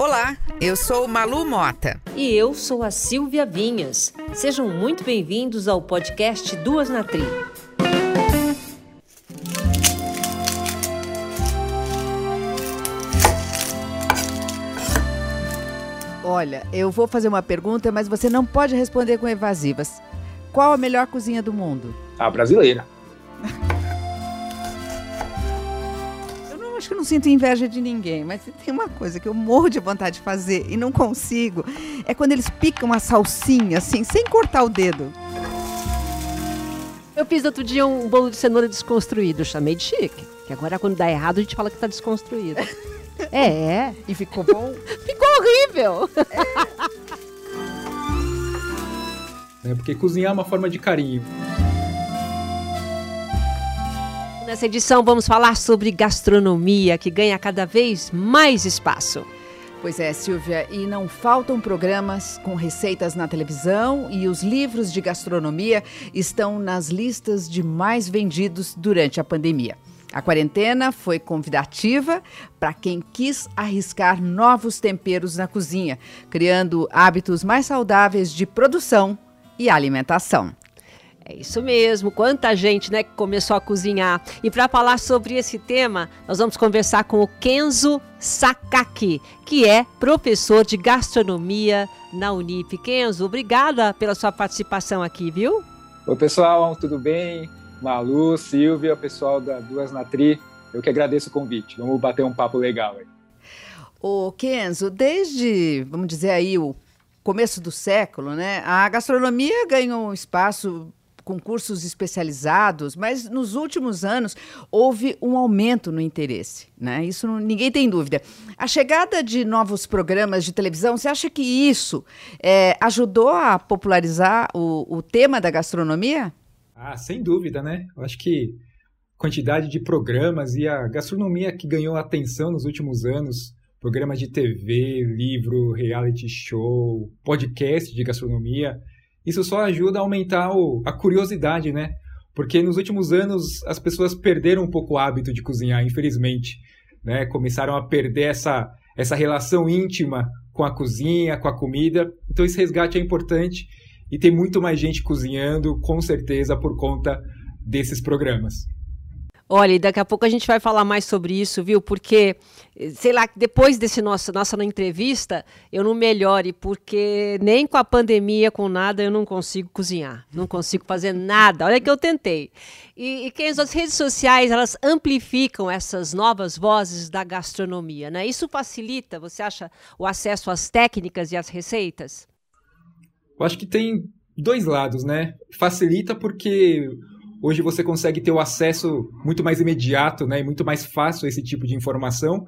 Olá, eu sou Malu Mota. E eu sou a Silvia Vinhas. Sejam muito bem-vindos ao podcast Duas na Tri. Olha, eu vou fazer uma pergunta, mas você não pode responder com evasivas. Qual a melhor cozinha do mundo? A brasileira. Que eu não sinto inveja de ninguém, mas tem uma coisa que eu morro de vontade de fazer e não consigo. É quando eles picam a salsinha, assim, sem cortar o dedo. Eu fiz outro dia um bolo de cenoura desconstruído, chamei de chique. Que agora quando dá errado a gente fala que tá desconstruído. é. E ficou bom? ficou horrível. É. é porque cozinhar é uma forma de carinho. Nessa edição vamos falar sobre gastronomia, que ganha cada vez mais espaço. Pois é, Silvia, e não faltam programas com receitas na televisão e os livros de gastronomia estão nas listas de mais vendidos durante a pandemia. A quarentena foi convidativa para quem quis arriscar novos temperos na cozinha, criando hábitos mais saudáveis de produção e alimentação. É isso mesmo, quanta gente né, que começou a cozinhar. E para falar sobre esse tema, nós vamos conversar com o Kenzo Sakaki, que é professor de gastronomia na Unip. Kenzo, obrigada pela sua participação aqui, viu? Oi, pessoal, tudo bem? Malu, Silvia, pessoal da Duas Natri, eu que agradeço o convite. Vamos bater um papo legal aí. O Kenzo, desde, vamos dizer aí, o começo do século, né, a gastronomia ganhou um espaço com cursos especializados, mas nos últimos anos houve um aumento no interesse, né? Isso não, ninguém tem dúvida. A chegada de novos programas de televisão, você acha que isso é, ajudou a popularizar o, o tema da gastronomia? Ah, sem dúvida, né? Eu acho que quantidade de programas e a gastronomia que ganhou atenção nos últimos anos, programas de TV, livro, reality show, podcast de gastronomia, isso só ajuda a aumentar o, a curiosidade, né? Porque nos últimos anos as pessoas perderam um pouco o hábito de cozinhar, infelizmente. Né? Começaram a perder essa, essa relação íntima com a cozinha, com a comida. Então esse resgate é importante e tem muito mais gente cozinhando, com certeza, por conta desses programas. Olha, e daqui a pouco a gente vai falar mais sobre isso, viu? Porque, sei lá, depois desse nosso, nossa entrevista, eu não melhore, porque nem com a pandemia, com nada, eu não consigo cozinhar. Não consigo fazer nada. Olha que eu tentei. E, e que as redes sociais, elas amplificam essas novas vozes da gastronomia, né? Isso facilita, você acha, o acesso às técnicas e às receitas? Eu acho que tem dois lados, né? Facilita porque Hoje você consegue ter o acesso muito mais imediato né, e muito mais fácil a esse tipo de informação.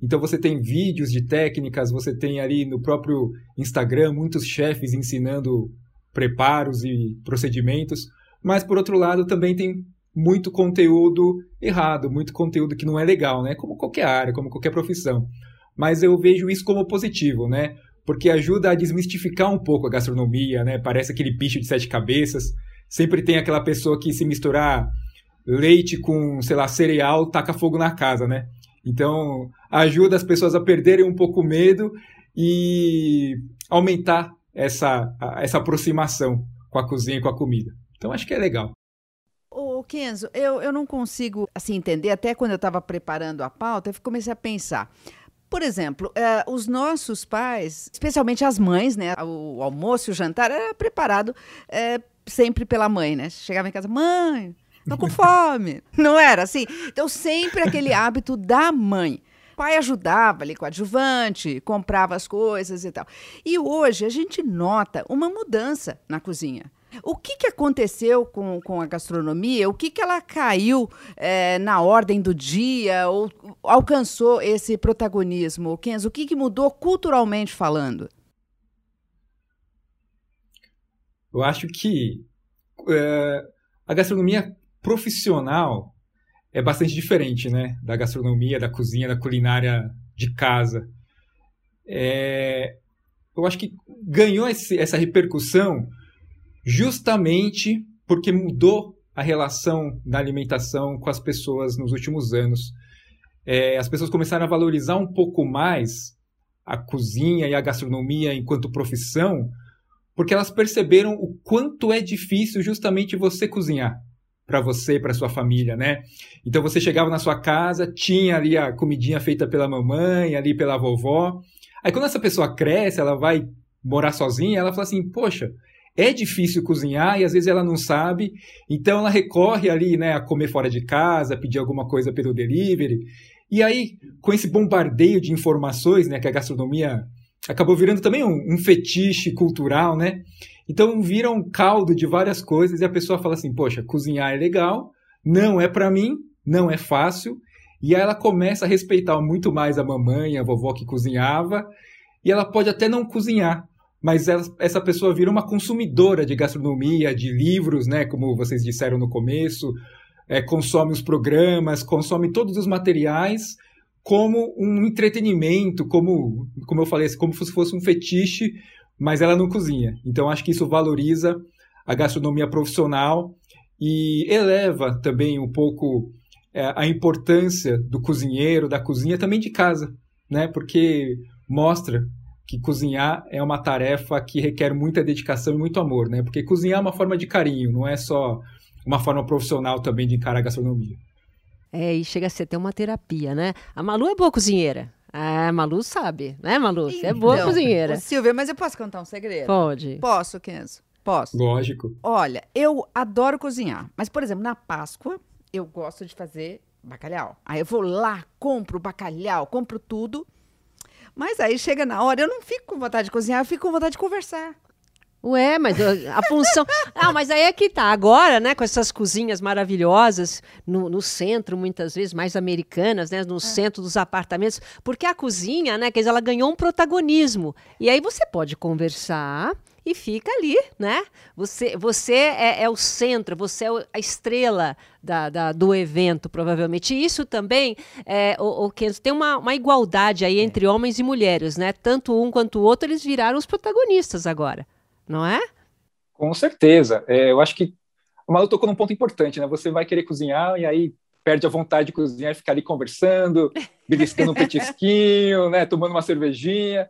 Então você tem vídeos de técnicas, você tem ali no próprio Instagram muitos chefes ensinando preparos e procedimentos, mas por outro lado também tem muito conteúdo errado, muito conteúdo que não é legal, né? Como qualquer área, como qualquer profissão. Mas eu vejo isso como positivo, né? Porque ajuda a desmistificar um pouco a gastronomia, né? Parece aquele bicho de sete cabeças sempre tem aquela pessoa que se misturar leite com, sei lá, cereal, taca fogo na casa, né? Então, ajuda as pessoas a perderem um pouco o medo e aumentar essa, essa aproximação com a cozinha e com a comida. Então, acho que é legal. Ô, Kenzo, eu, eu não consigo assim entender, até quando eu estava preparando a pauta, eu comecei a pensar. Por exemplo, eh, os nossos pais, especialmente as mães, né? O almoço e o jantar era preparado eh, sempre pela mãe, né? Chegava em casa, mãe, tô com fome. Não era assim? Então, sempre aquele hábito da mãe. O pai ajudava ali com adjuvante, comprava as coisas e tal. E hoje a gente nota uma mudança na cozinha. O que, que aconteceu com, com a gastronomia? O que, que ela caiu é, na ordem do dia ou alcançou esse protagonismo? Kenzo, o que, que mudou culturalmente falando? Eu acho que é, a gastronomia profissional é bastante diferente, né? Da gastronomia, da cozinha, da culinária de casa. É, eu acho que ganhou esse, essa repercussão justamente porque mudou a relação da alimentação com as pessoas nos últimos anos. É, as pessoas começaram a valorizar um pouco mais a cozinha e a gastronomia enquanto profissão, porque elas perceberam o quanto é difícil justamente você cozinhar para você, para sua família, né? Então você chegava na sua casa, tinha ali a comidinha feita pela mamãe, ali pela vovó. Aí quando essa pessoa cresce, ela vai morar sozinha, ela fala assim: "Poxa, é difícil cozinhar e às vezes ela não sabe, então ela recorre ali, né, a comer fora de casa, pedir alguma coisa pelo delivery. E aí, com esse bombardeio de informações, né, que a gastronomia acabou virando também um, um fetiche cultural, né? Então vira um caldo de várias coisas e a pessoa fala assim: poxa, cozinhar é legal, não é para mim, não é fácil. E aí ela começa a respeitar muito mais a mamãe, a vovó que cozinhava, e ela pode até não cozinhar, mas essa pessoa vira uma consumidora de gastronomia, de livros, né, como vocês disseram no começo, é, consome os programas, consome todos os materiais como um entretenimento, como, como eu falei, como se fosse um fetiche mas ela não cozinha. Então acho que isso valoriza a gastronomia profissional e eleva também um pouco é, a importância do cozinheiro, da cozinha também de casa, né? Porque mostra que cozinhar é uma tarefa que requer muita dedicação e muito amor, né? Porque cozinhar é uma forma de carinho, não é só uma forma profissional também de encarar a gastronomia. É, e chega a ser até uma terapia, né? A Malu é boa cozinheira. Ah, Malu sabe, né, Malu? Você é boa Então, cozinheira. Silvia, mas eu posso contar um segredo? Pode. Posso, Kenzo? Posso. Lógico. Olha, eu adoro cozinhar, mas, por exemplo, na Páscoa, eu gosto de fazer bacalhau. Aí eu vou lá, compro bacalhau, compro tudo. Mas aí chega na hora, eu não fico com vontade de cozinhar, eu fico com vontade de conversar. Ué, mas a função. Ah, mas aí é que tá. Agora, né, com essas cozinhas maravilhosas, no, no centro, muitas vezes, mais americanas, né, no centro dos apartamentos, porque a cozinha, né, quer dizer, ela ganhou um protagonismo. E aí você pode conversar e fica ali, né? Você, você é, é o centro, você é a estrela da, da- do evento, provavelmente. E isso também, é, o, o Kenzo, tem uma, uma igualdade aí entre homens e mulheres, né? Tanto um quanto o outro, eles viraram os protagonistas agora, não é? Com certeza. É, eu acho que o Malu tocou num ponto importante, né? Você vai querer cozinhar e aí perde a vontade de cozinhar e ficar ali conversando, beliscando um petisquinho, né? Tomando uma cervejinha.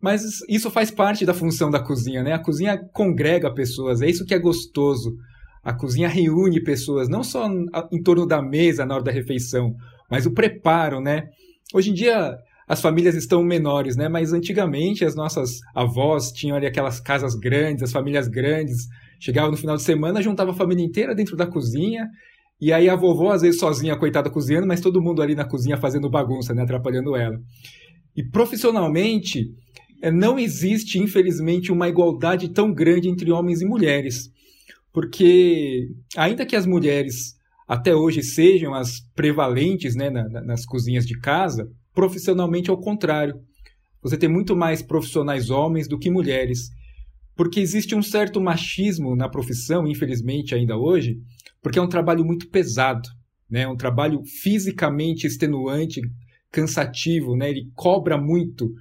Mas isso faz parte da função da cozinha, né? A cozinha congrega pessoas, é isso que é gostoso. A cozinha reúne pessoas, não só em torno da mesa na hora da refeição, mas o preparo, né? Hoje em dia as famílias estão menores, né? Mas antigamente as nossas avós tinham ali aquelas casas grandes, as famílias grandes. Chegava no final de semana, juntava a família inteira dentro da cozinha. E aí a vovó, às vezes sozinha, coitada, cozinhando, mas todo mundo ali na cozinha fazendo bagunça, né? Atrapalhando ela. E profissionalmente, é, não existe, infelizmente, uma igualdade tão grande entre homens e mulheres. Porque, ainda que as mulheres até hoje sejam as prevalentes né, na- nas cozinhas de casa, profissionalmente é o contrário. Você tem muito mais profissionais homens do que mulheres. Porque existe um certo machismo na profissão, infelizmente, ainda hoje, porque é um trabalho muito pesado. Né? É um trabalho fisicamente extenuante, cansativo, né? ele cobra muito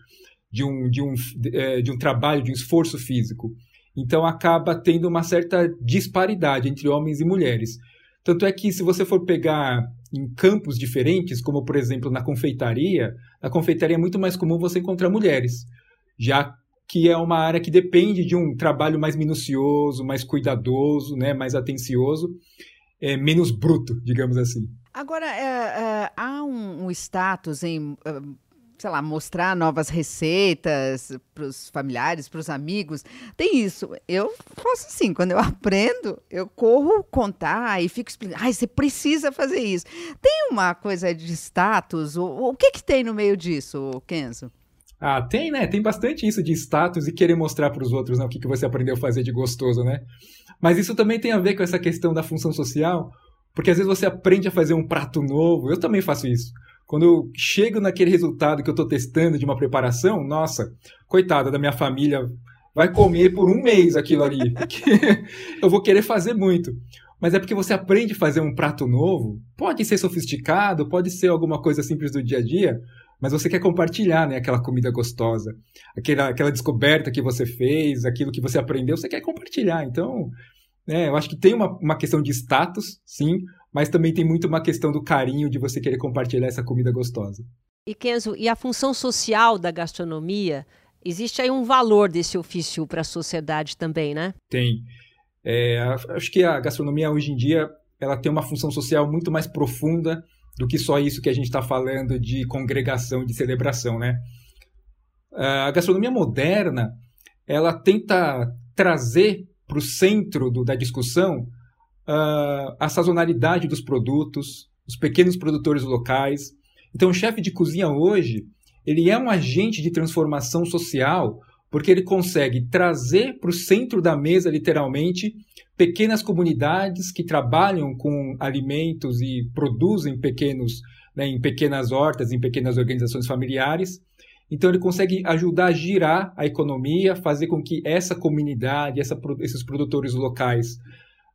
de um, de, um, eh, de um trabalho, de um esforço físico. Então acaba tendo uma certa disparidade entre homens e mulheres. Tanto é que se você for pegar em campos diferentes, como por exemplo na confeitaria, na confeitaria é muito mais comum você encontrar mulheres, já que é uma área que depende de um trabalho mais minucioso, mais cuidadoso, né, mais atencioso, é, menos bruto, digamos assim. Agora, é, é, há um, um status em, eh, sei lá, mostrar novas receitas para os familiares, para os amigos. Tem isso. Eu faço assim, quando eu aprendo, eu corro contar e fico explicando. Ai, você precisa fazer isso. Tem uma coisa de status? O, o que, que tem no meio disso, Kenzo? Ah, tem, né? Tem bastante isso de status e querer mostrar para os outros né, o que, que você aprendeu a fazer de gostoso, né? Mas isso também tem a ver com essa questão da função social, porque às vezes você aprende a fazer um prato novo. Eu também faço isso. Quando eu chego naquele resultado que eu estou testando de uma preparação, nossa, coitada da minha família, vai comer por um mês aquilo ali. eu vou querer fazer muito. Mas é porque você aprende a fazer um prato novo. Pode ser sofisticado, pode ser alguma coisa simples do dia a dia, mas você quer compartilhar, né, aquela comida gostosa, aquela, aquela descoberta que você fez, aquilo que você aprendeu, você quer compartilhar. Então, né, eu acho que tem uma, uma questão de status, sim, mas também tem muito uma questão do carinho de você querer compartilhar essa comida gostosa. E Kenzo, e a função social da gastronomia? Existe aí um valor desse ofício para a sociedade também, né? Tem. É, acho que a gastronomia hoje em dia ela tem uma função social muito mais profunda do que só isso que a gente está falando de congregação, de celebração, né? A gastronomia moderna ela tenta trazer para o centro do, da discussão uh, a sazonalidade dos produtos, os pequenos produtores locais. Então, o chefe de cozinha hoje ele é um agente de transformação social porque ele consegue trazer para o centro da mesa, literalmente, pequenas comunidades que trabalham com alimentos e produzem pequenos, né, em pequenas hortas, em pequenas organizações familiares. Então ele consegue ajudar a girar a economia, fazer com que essa comunidade, essa, esses produtores locais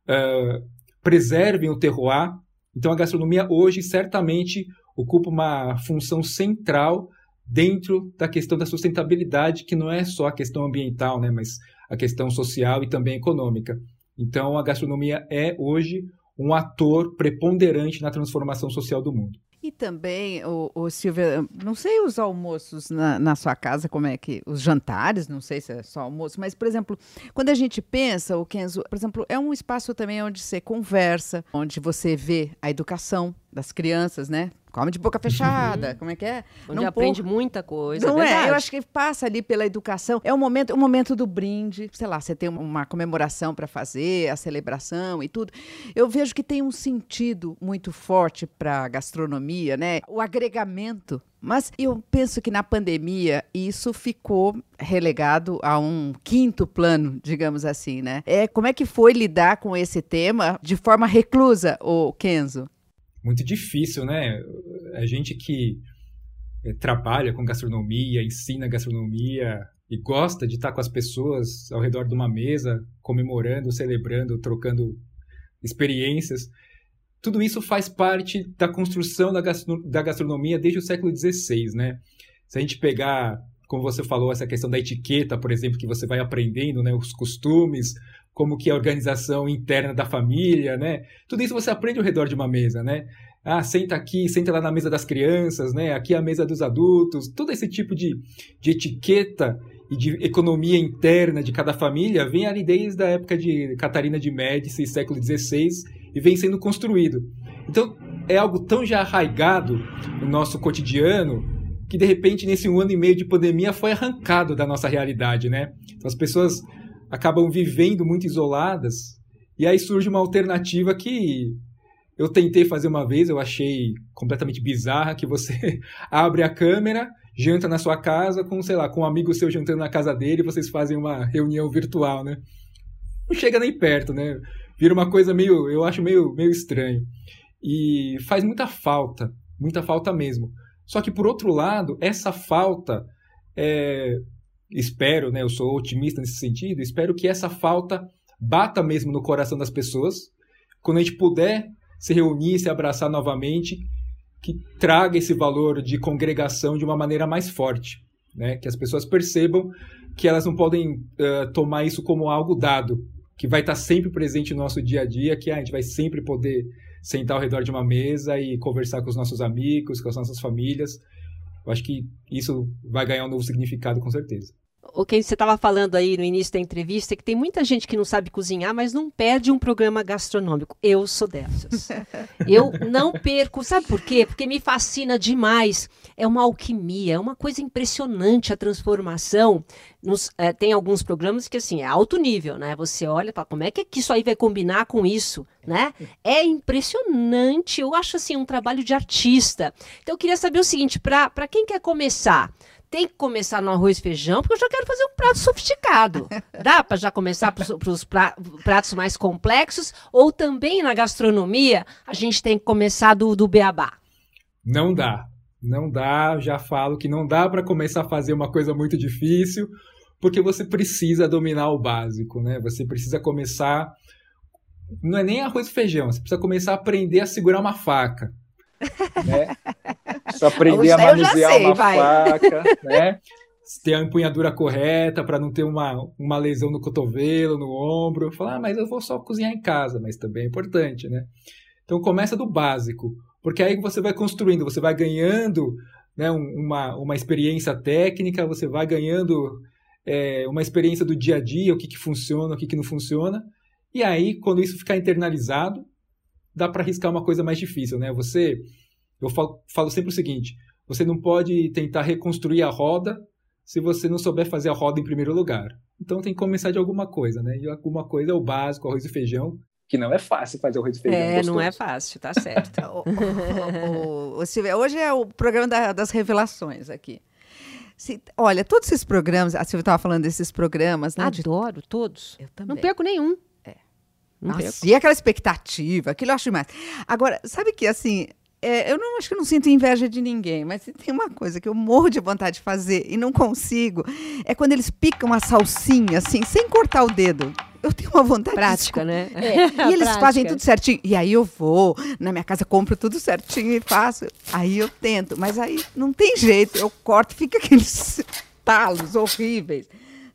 uh, preservem o terroir. Então a gastronomia hoje certamente ocupa uma função central dentro da questão da sustentabilidade, que não é só a questão ambiental, né, mas a questão social e também econômica. Então, a gastronomia é hoje um ator preponderante na transformação social do mundo. E também, o, o Silvia, não sei os almoços na, na, sua casa, como é que. Os jantares, não sei se é só almoço, mas, por exemplo, quando a gente pensa, o Kenzo, por exemplo, é um espaço também onde você conversa, onde você vê a educação das crianças, né? Come de boca fechada, uhum. como é que é? Onde não aprende muita coisa. Não é, é, eu acho que passa ali pela educação. É o momento, o momento do brinde, sei lá, você tem uma comemoração para fazer, a celebração e tudo. Eu vejo que tem um sentido muito forte para a gastronomia, né? O agregamento mas eu penso que na pandemia isso ficou relegado a um quinto plano, digamos assim, né? É, como é que foi lidar com esse tema de forma reclusa, o Kenzo? Muito difícil, né? A gente que é, trabalha com gastronomia, ensina gastronomia e gosta de estar com as pessoas ao redor de uma mesa, comemorando, celebrando, trocando experiências. Tudo isso faz parte da construção da gastronomia desde o século XVI, né? Se a gente pegar, como você falou, essa questão da etiqueta, por exemplo, que você vai aprendendo, né, os costumes, como que é a organização interna da família, né? Tudo isso você aprende ao redor de uma mesa, né? Ah, senta aqui, senta lá na mesa das crianças, né? Aqui é a mesa dos adultos. Todo esse tipo de, de etiqueta e de economia interna de cada família vem ali desde a época de Catarina de Médici, século XVI, e vem sendo construído. Então, é algo tão já arraigado no nosso cotidiano que, de repente, nesse um ano e meio de pandemia, foi arrancado da nossa realidade, né? Então, as pessoas acabam vivendo muito isoladas. E aí surge uma alternativa que eu tentei fazer uma vez, eu achei completamente bizarra, que você abre a câmera, janta na sua casa com, sei lá, com um amigo seu jantando na casa dele, e vocês fazem uma reunião virtual, né? Não chega nem perto, né? Vira uma coisa meio, eu acho meio, meio estranho. E faz muita falta, muita falta mesmo. Só que por outro lado, essa falta é, espero, né, eu sou otimista nesse sentido, espero que essa falta bata mesmo no coração das pessoas, quando a gente puder se reunir, se abraçar novamente, que traga esse valor de congregação de uma maneira mais forte, né? que as pessoas percebam que elas não podem uh, tomar isso como algo dado, que vai estar sempre presente no nosso dia a dia, que ah, a gente vai sempre poder sentar ao redor de uma mesa e conversar com os nossos amigos, com as nossas famílias. Eu acho que isso vai ganhar um novo significado com certeza o que você estava falando aí no início da entrevista é que tem muita gente que não sabe cozinhar, mas não perde um programa gastronômico. Eu sou dessas. Eu não perco. Sabe por quê? Porque me fascina demais. É uma alquimia, é uma coisa impressionante a transformação. Nos, é, tem alguns programas que assim é alto nível, né? Você olha e fala, como é que, que isso aí vai combinar com isso, né? É impressionante. Eu acho assim um trabalho de artista. Então eu queria saber o seguinte, para quem quer começar, tem que começar no arroz e feijão, porque eu já quero fazer um prato sofisticado. Dá para já começar para os pratos mais complexos? Ou também na gastronomia, a gente tem que começar do, do beabá? Não dá. Não dá, já falo que não dá para começar a fazer uma coisa muito difícil, porque você precisa dominar o básico, né? Você precisa começar. Não é nem arroz e feijão, você precisa começar a aprender a segurar uma faca. Né? Só aprender a manusear sei, uma vai. faca, né? ter a empunhadura correta para não ter uma, uma lesão no cotovelo, no ombro. Falar, ah, mas eu vou só cozinhar em casa, mas também é importante, né? Então começa do básico, porque aí você vai construindo, você vai ganhando né, uma, uma experiência técnica, você vai ganhando é, uma experiência do dia a dia, o que, que funciona, o que, que não funciona. E aí, quando isso ficar internalizado, dá para arriscar uma coisa mais difícil, né? Você, eu falo, falo sempre o seguinte: você não pode tentar reconstruir a roda se você não souber fazer a roda em primeiro lugar. Então tem que começar de alguma coisa, né? E alguma coisa é o básico, arroz e feijão. Que não é fácil fazer arroz e feijão. É, gostoso. não é fácil, tá certo. o, o, o, Silvia, hoje é o programa da, das revelações aqui. Se, olha, todos esses programas, a Silvia estava falando desses programas, né? Adoro todos. Eu também. Não perco nenhum. Não Nossa, e aquela expectativa, aquilo eu acho demais. Agora, sabe que assim, é, eu não acho que eu não sinto inveja de ninguém, mas se tem uma coisa que eu morro de vontade de fazer e não consigo, é quando eles picam a salsinha assim, sem cortar o dedo. Eu tenho uma vontade Prática, né? de... É, e eles Prática. fazem tudo certinho. E aí eu vou, na minha casa compro tudo certinho e faço. Aí eu tento, mas aí não tem jeito, eu corto, fica aqueles talos horríveis.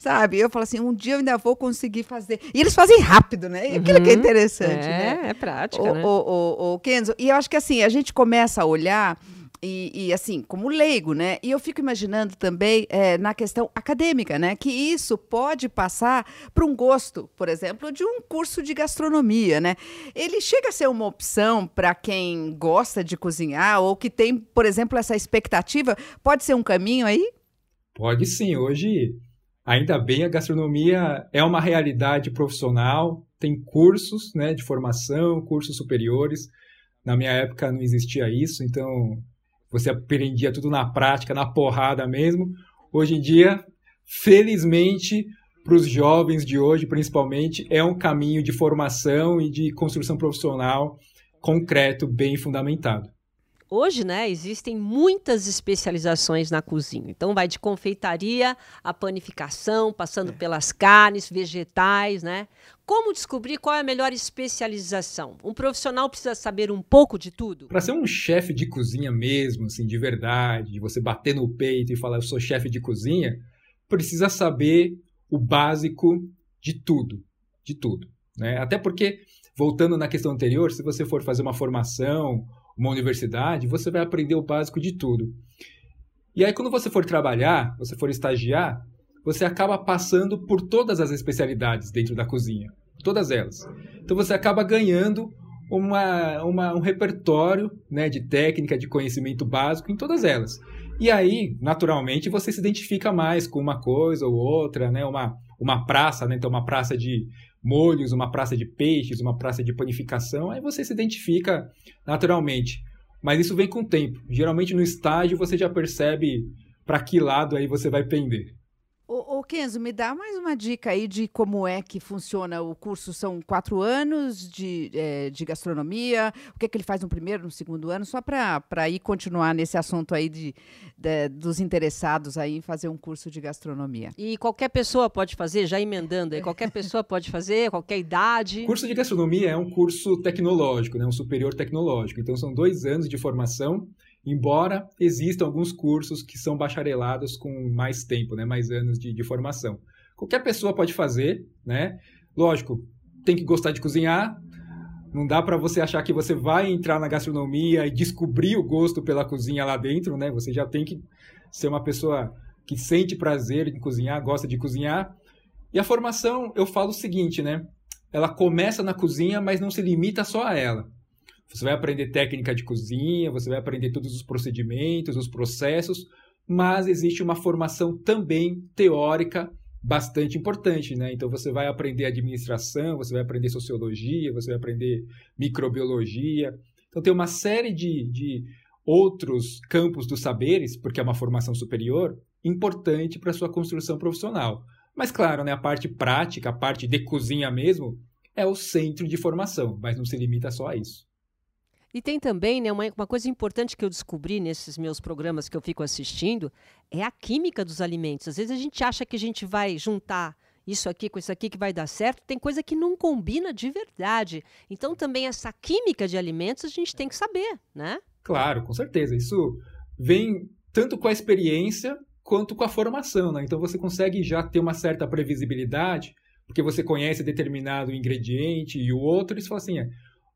Sabe? Eu falo assim, um dia eu ainda vou conseguir fazer. E eles fazem rápido, né? E aquilo que é Uhum. interessante, é, né? É prática, o, né? o, o, o Kenzo, e eu acho que assim, a gente começa a olhar. E, e, assim, como leigo, né? E eu fico imaginando também é, na questão acadêmica, né? Que isso pode passar para um gosto, por exemplo, de um curso de gastronomia, né? Ele chega a ser uma opção para quem gosta de cozinhar ou que tem, por exemplo, essa expectativa. Pode ser um caminho aí? Pode sim. Hoje, ainda bem, a gastronomia é uma realidade profissional. Tem cursos né, de formação, cursos superiores. Na minha época não existia isso, então você aprendia tudo na prática, na porrada mesmo. Hoje em dia, felizmente, para os jovens de hoje, principalmente, é um caminho de formação e de construção profissional concreto, bem fundamentado. Hoje, né, existem muitas especializações na cozinha. Então, vai de confeitaria a panificação, passando pelas carnes, vegetais, né? Como descobrir qual é a melhor especialização? Um profissional precisa saber um pouco de tudo? Para ser um chefe de cozinha mesmo, assim, de verdade, de você bater no peito e falar eu sou chefe de cozinha, precisa saber o básico de tudo, de tudo, né? Até porque voltando na questão anterior, se você for fazer uma formação, uma universidade, você vai aprender o básico de tudo. E aí quando você for trabalhar, você for estagiar, você acaba passando por todas as especialidades dentro da cozinha, todas elas. Então você acaba ganhando uma, uma, um repertório né, de técnica, de conhecimento básico em todas elas. E aí, naturalmente, você se identifica mais com uma coisa ou outra, né? Uma, uma praça, né? Então, uma praça de molhos, uma praça de peixes, uma praça de panificação, aí você se identifica naturalmente. Mas isso vem com o tempo. Geralmente no estágio você já percebe para que lado aí você vai pender. Ô, ô, Kenzo, me dá mais uma dica aí de como é que funciona o curso. São quatro anos de, é, de gastronomia. O que, é que ele faz no primeiro, no segundo ano? Só para ir continuar nesse assunto aí de, de, dos interessados aí em fazer um curso de gastronomia. E qualquer pessoa pode fazer, já emendando aí, qualquer pessoa pode fazer, qualquer idade. O curso de gastronomia é um curso tecnológico, né? um superior tecnológico. Então são dois anos de formação embora existam alguns cursos que são bacharelados com mais tempo, né, mais anos de, de, formação. Qualquer pessoa pode fazer, né? Lógico, tem que gostar de cozinhar. Não dá para você achar que você vai entrar na gastronomia e descobrir o gosto pela cozinha lá dentro, né? Você já tem que ser uma pessoa que sente prazer em cozinhar, gosta de cozinhar. E a formação, eu falo o seguinte, né? Ela começa na cozinha, mas não se limita só a ela. Você vai aprender técnica de cozinha, você vai aprender todos os procedimentos, os processos, mas existe uma formação também teórica bastante importante, né? Então você vai aprender administração, você vai aprender sociologia, você vai aprender microbiologia. Então tem uma série de, de outros campos dos saberes, porque é uma formação superior, importante para a sua construção profissional. Mas claro, né, a parte prática, a parte de cozinha mesmo, é o centro de formação, mas não se limita só a isso. E tem também né, uma, uma, coisa importante que eu descobri nesses meus programas que eu fico assistindo, é a química dos alimentos. Às vezes a gente acha que a gente vai juntar isso aqui com isso aqui que vai dar certo, tem coisa que não combina de verdade. Então também essa química de alimentos a gente tem que saber, né? Claro, com certeza. Isso vem tanto com a experiência quanto com a formação, né? Então você consegue já ter uma certa previsibilidade, porque você conhece determinado ingrediente e o outro, e você fala assim,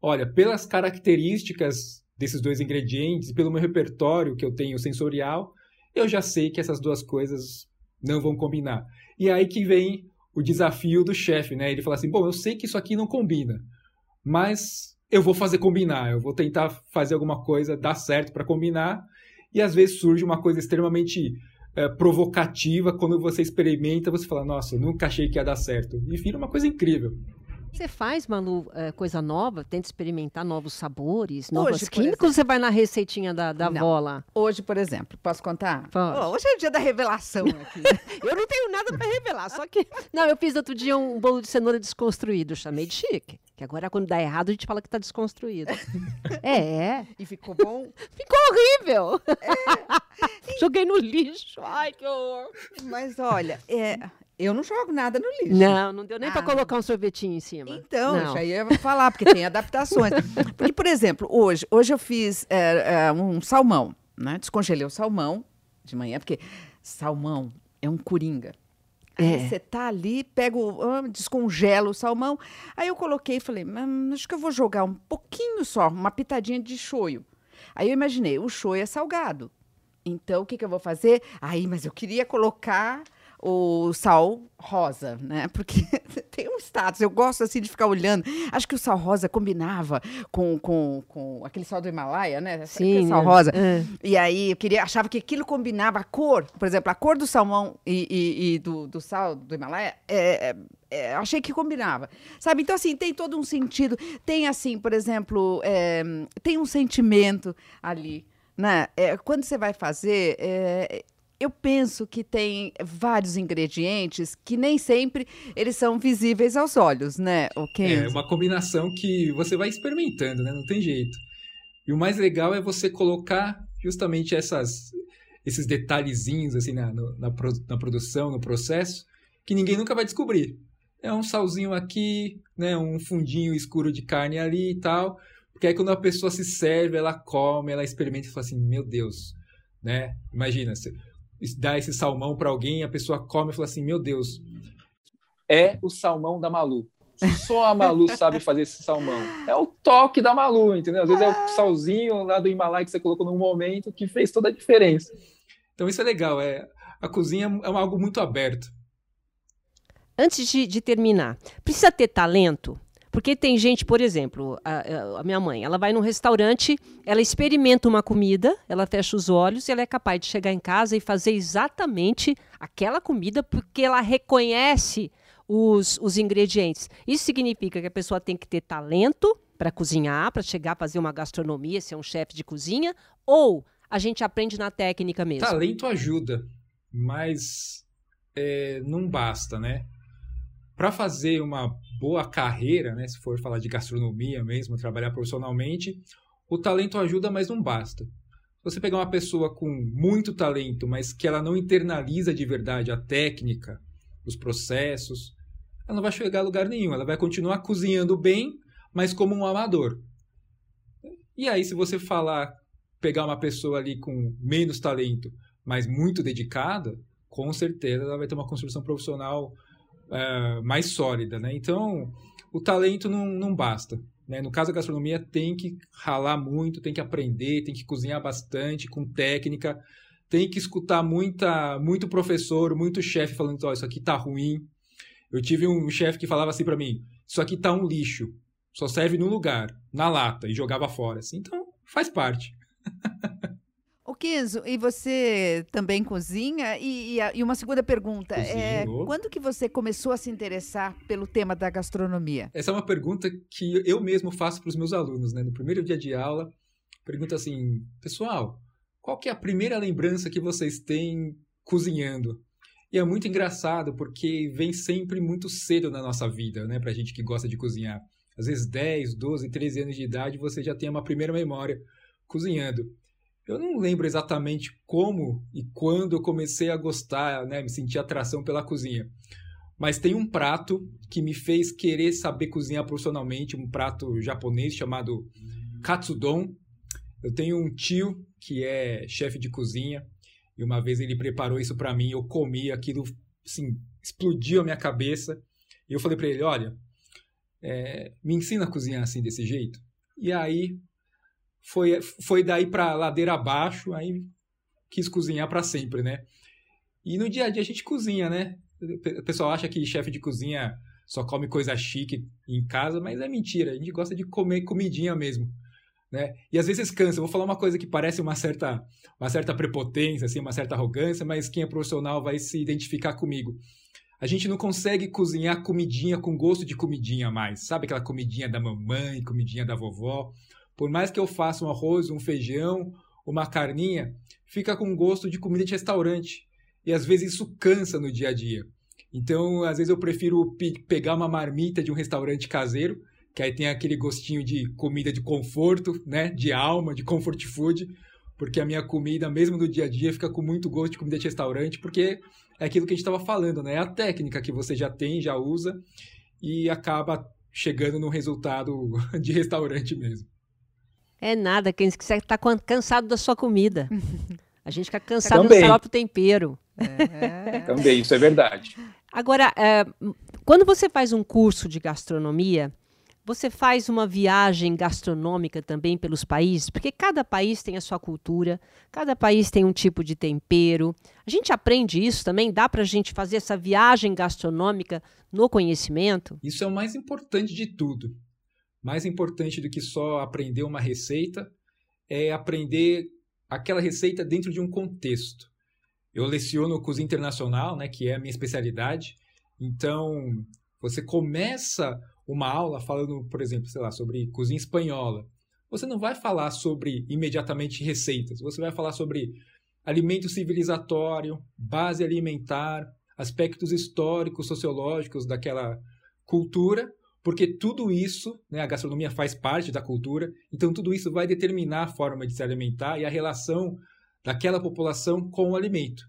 olha, pelas características desses dois ingredientes, pelo meu repertório que eu tenho sensorial, eu já sei que essas duas coisas não vão combinar. E aí que vem o desafio do chefe, né? Ele fala assim: bom, eu sei que isso aqui não combina, mas eu vou fazer combinar, eu vou tentar fazer alguma coisa dar certo para combinar. E às vezes surge uma coisa extremamente é, provocativa quando você experimenta, você fala: nossa, nunca achei que ia dar certo. E vira uma coisa incrível. Você faz, Manu, é, coisa nova? Tenta experimentar novos sabores, novos químicos? Você vai na receitinha da, da avó lá? Hoje, por exemplo, posso contar? Oh, hoje é o dia da revelação aqui. eu não tenho nada para revelar, só que... Não, eu fiz outro dia um bolo de cenoura desconstruído, chamei de chique. Que agora, quando dá errado, a gente fala que tá desconstruído. é. E ficou bom? Ficou horrível. É. Joguei no lixo. Ai, que horror. Mas olha, é, eu não jogo nada no lixo. Não, não deu nem ah. para colocar um sorvetinho em cima. Então, não. já ia falar, porque tem adaptações. Porque, por exemplo, hoje, hoje eu fiz é, é, um salmão, né? Descongelei o salmão de manhã, porque salmão é um coringa. É. Você tá ali, pega o, ah, descongela o salmão. Aí eu coloquei e falei, hum, acho que eu vou jogar um pouquinho só, uma pitadinha de shoyu. Aí eu imaginei, o shoyu é salgado. Então, o que, que eu vou fazer? Aí, mas eu queria colocar o sal rosa, né? Porque tem um status, eu gosto assim de ficar olhando. Acho que o sal rosa combinava com, com, com aquele sal do Himalaia, né? Sim. Sal rosa. É. E aí eu queria, achava que aquilo combinava a cor, por exemplo, a cor do salmão e, e, e do, do sal do Himalaia. É, é, é, achei que combinava, sabe? Então, assim, tem todo um sentido. Tem, assim, por exemplo, é, tem um sentimento ali, né? É, quando você vai fazer, é, eu penso que tem vários ingredientes que nem sempre eles são visíveis aos olhos, né? Okay? É uma combinação que você vai experimentando, né? Não tem jeito. E o mais legal é você colocar justamente essas, esses detalhezinhos assim na, na, na produção, no processo, que ninguém nunca vai descobrir. É um salzinho aqui, né? Um fundinho escuro de carne ali e tal. Porque aí quando a pessoa se serve, ela come, ela experimenta e fala assim, meu Deus, né? Imagina, dar esse salmão para alguém, a pessoa come e fala assim: Meu Deus. É o salmão da Malu. Só a Malu sabe fazer esse salmão. É o toque da Malu, entendeu? Às vezes é o salzinho lá do Himalaia que você colocou num momento que fez toda a diferença. Então isso é legal. É, a cozinha é algo muito aberto. Antes de, de terminar, precisa ter talento? Porque tem gente, por exemplo, a, a, minha mãe, ela vai num restaurante, ela experimenta uma comida, ela fecha os olhos e ela é capaz de chegar em casa e fazer exatamente aquela comida porque ela reconhece os, os ingredientes. Isso significa que a pessoa tem que ter talento para cozinhar, para chegar a fazer uma gastronomia, ser um chefe de cozinha, ou a gente aprende na técnica mesmo? Talento ajuda, mas é, não basta, né? Para fazer uma boa carreira, né, se for falar de gastronomia mesmo, trabalhar profissionalmente, o talento ajuda, mas não basta. Se você pegar uma pessoa com muito talento, mas que ela não internaliza de verdade a técnica, os processos, ela não vai chegar a lugar nenhum. Ela vai continuar cozinhando bem, mas como um amador. E aí, se você falar, pegar uma pessoa ali com menos talento, mas muito dedicada, com certeza ela vai ter uma construção profissional uh, mais sólida, né? Então, o talento não, não basta. Né? No caso da gastronomia, tem que ralar muito, tem que aprender, tem que cozinhar bastante, com técnica, tem que escutar muita, muito professor, muito chefe falando, oh, isso aqui tá ruim. Eu tive um chefe que falava assim para mim, isso aqui tá um lixo, só serve num lugar, na lata, e jogava fora. Assim, então, faz parte. O Kenzo, e você também cozinha? E, e, e uma segunda pergunta, é, quando que você começou a se interessar pelo tema da gastronomia? Essa é uma pergunta que eu mesmo faço para os meus alunos, né? No primeiro dia de aula, pergunta assim, pessoal, qual que é a primeira lembrança que vocês têm cozinhando? E é muito engraçado porque vem sempre muito cedo na nossa vida, né? Pra gente que gosta de cozinhar. Às vezes 10, 12, 13 anos de idade, você já tem uma primeira memória cozinhando. Eu não lembro exatamente como e quando eu comecei a gostar, né, me sentir atração pela cozinha. Mas tem um prato que me fez querer saber cozinhar profissionalmente, um prato japonês chamado katsudon. Eu tenho um tio que é chefe de cozinha e uma vez ele preparou isso para mim, eu comi aquilo, assim, explodiu a minha cabeça. E eu falei para ele, olha, é, me ensina a cozinhar assim desse jeito. E aí foi, foi daí para ladeira abaixo, aí quis cozinhar para sempre, né? E no dia a dia a gente cozinha, né? O pessoal acha que chefe de cozinha só come coisa chique em casa, mas é mentira. A gente gosta de comer comidinha mesmo. Né? E às vezes cansa. Eu vou falar uma coisa que parece uma certa, uma certa prepotência, assim, uma certa arrogância, mas quem é profissional vai se identificar comigo. A gente não consegue cozinhar comidinha com gosto de comidinha mais. Sabe aquela comidinha da mamãe, comidinha da vovó? Por mais que eu faça um arroz, um feijão, uma carninha, fica com gosto de comida de restaurante. E às vezes isso cansa no dia a dia. Então, às vezes eu prefiro pe pegar uma marmita de um restaurante caseiro, que aí tem aquele gostinho de comida de conforto, né, de alma, de comfort food, porque a minha comida, mesmo no dia a dia, fica com muito gosto de comida de restaurante, porque é aquilo que a gente estava falando, né? É a técnica que você já tem, já usa e acaba chegando no resultado de restaurante mesmo. É nada, quem está cansado da sua comida. A gente fica cansado Também. do próprio tempero. É. Também, isso é verdade. Agora, é, quando você faz um curso de gastronomia, você faz uma viagem gastronômica também pelos países, porque cada país tem a sua cultura, cada país tem um tipo de tempero. A gente aprende isso também? Dá para a gente fazer essa viagem gastronômica no conhecimento? Isso é o mais importante de tudo. Mais importante do que só aprender uma receita é aprender aquela receita dentro de um contexto. Eu leciono cozinha internacional, né, que é a minha especialidade. Então, você começa uma aula falando, por exemplo, sei lá, sobre cozinha espanhola, você não vai falar sobre imediatamente receitas, você vai falar sobre alimento civilizatório, base alimentar, aspectos históricos, sociológicos daquela cultura, porque tudo isso, né, a gastronomia faz parte da cultura, então tudo isso vai determinar a forma de se alimentar e a relação daquela população com o alimento.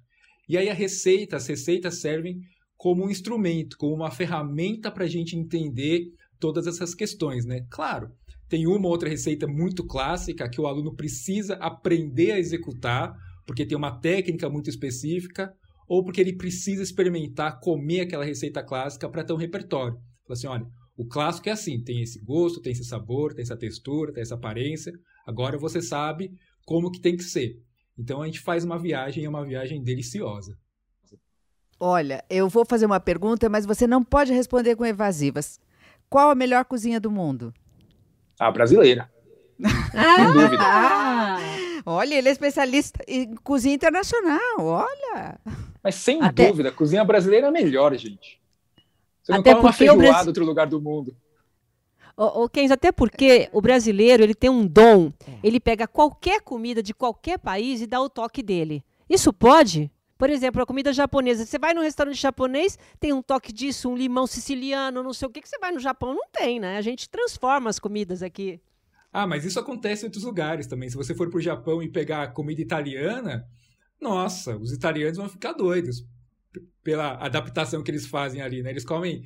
E aí a receita, as receitas servem como um instrumento, como uma ferramenta para a gente entender todas essas questões, né? Claro, tem uma outra receita muito clássica que o aluno precisa aprender a executar, porque tem uma técnica muito específica, ou porque ele precisa experimentar comer aquela receita clássica para ter um repertório. Fala assim, olha, o clássico é assim, tem esse gosto, tem esse sabor, tem essa textura, tem essa aparência. Agora você sabe como que tem que ser. Então a gente faz uma viagem, é uma viagem deliciosa. Olha, eu vou fazer uma pergunta, mas você não pode responder com evasivas. Qual a melhor cozinha do mundo? A brasileira. Sem dúvida. Ah, olha, ele é especialista em cozinha internacional, olha. Mas sem Até... dúvida, a cozinha brasileira é a melhor, gente. Você não Até come uma feijoada em Brasil... outro lugar do mundo. Ô, ô Kenzo, até porque o brasileiro ele tem um dom. Ele pega qualquer comida de qualquer país e dá o toque dele. Isso pode? Por exemplo, a comida japonesa. Você vai num restaurante japonês, tem um toque disso, um limão siciliano, não sei o que, que você vai no Japão, não tem, né? A gente transforma as comidas aqui. Ah, mas isso acontece em outros lugares também. Se você for para o Japão e pegar comida italiana, nossa, os italianos vão ficar doidos pela adaptação que eles fazem ali, né? Eles comem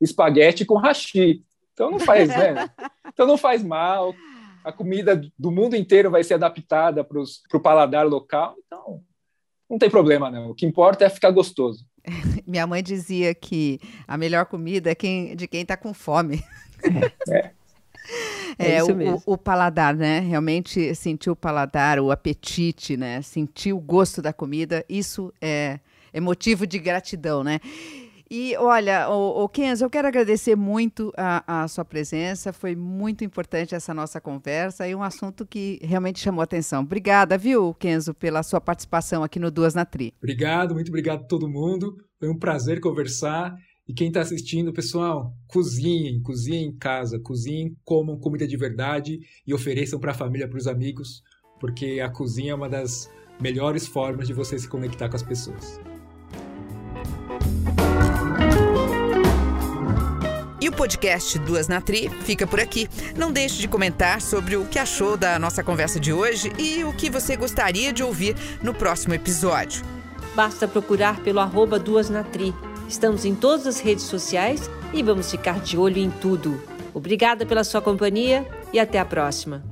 espaguete com hashi. Então não faz, né? Então não faz mal. A comida do mundo inteiro vai ser adaptada para o paladar local. Então não tem problema, não. O que importa é ficar gostoso. Minha mãe dizia que a melhor comida é quem, de quem está com fome. É. É, é o, o, paladar, né? Realmente sentir o paladar, o apetite, né? Sentir o gosto da comida, isso é, é motivo de gratidão, né? E olha, o, o Kenzo, eu quero agradecer muito a, a, sua presença. Foi muito importante essa nossa conversa e um assunto que realmente chamou atenção. Obrigada, viu, Kenzo, pela sua participação aqui no Duas na Tri. Obrigado, muito obrigado a todo mundo. Foi um prazer conversar. E quem está assistindo, pessoal, cozinhem, cozinhem em casa, cozinhem, comam comida de verdade e ofereçam para a família, para os amigos, porque a cozinha é uma das melhores formas de você se conectar com as pessoas. E o podcast Duas na Tri fica por aqui. Não deixe de comentar sobre o que achou da nossa conversa de hoje e o que você gostaria de ouvir no próximo episódio. Basta procurar pelo arroba Duas na Tri. Estamos em todas as redes sociais e vamos ficar de olho em tudo. Obrigada pela sua companhia e até a próxima.